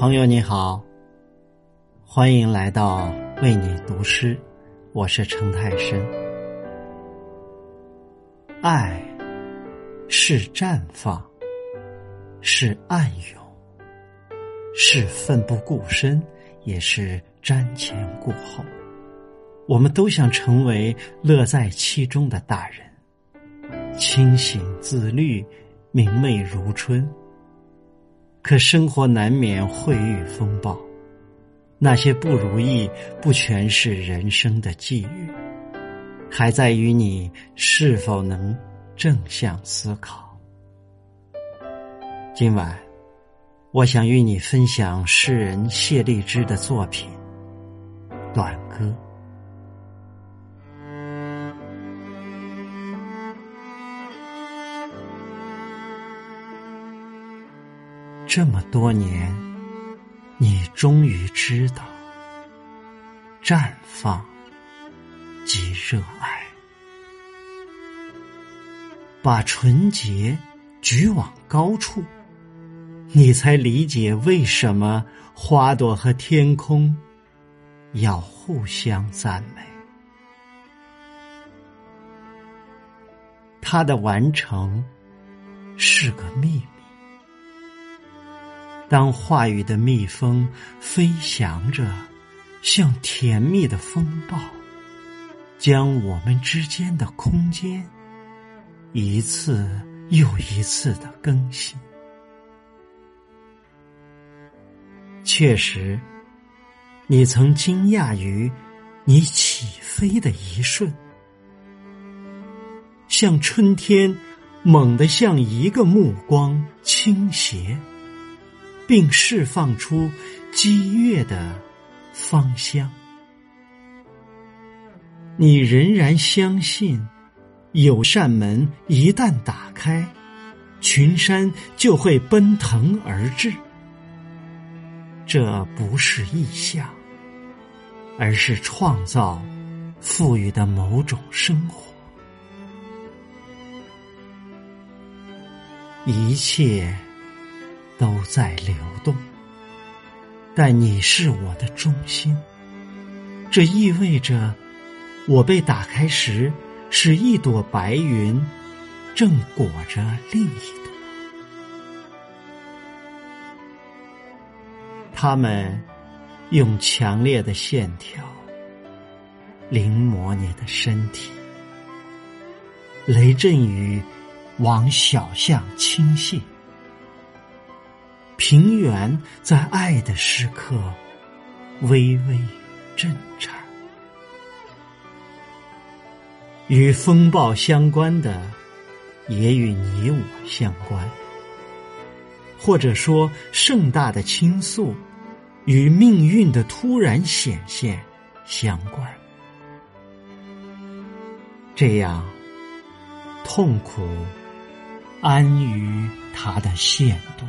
朋友你好，欢迎来到为你读诗，我是程太深。爱是绽放，是暗涌，是奋不顾身，也是瞻前顾后。我们都想成为乐在其中的大人，清醒自律，明媚如春。可生活难免会遇风暴，那些不如意不全是人生的际遇，还在于你是否能正向思考。今晚，我想与你分享诗人谢丽枝的作品《短歌》。这么多年，你终于知道，绽放即热爱。把纯洁举往高处，你才理解为什么花朵和天空要互相赞美。它的完成是个秘密。当话语的蜜蜂飞翔着，像甜蜜的风暴，将我们之间的空间一次又一次的更新。确实，你曾惊讶于你起飞的一瞬，像春天猛地向一个目光倾斜。并释放出激越的芳香。你仍然相信，有扇门一旦打开，群山就会奔腾而至。这不是意象，而是创造赋予的某种生活。一切。都在流动，但你是我的中心。这意味着，我被打开时，是一朵白云正裹着另一朵。他们用强烈的线条临摹你的身体，雷阵雨往小巷倾泻。平原在爱的时刻微微震颤，与风暴相关的，也与你我相关；或者说，盛大的倾诉与命运的突然显现相关。这样，痛苦安于它的限度。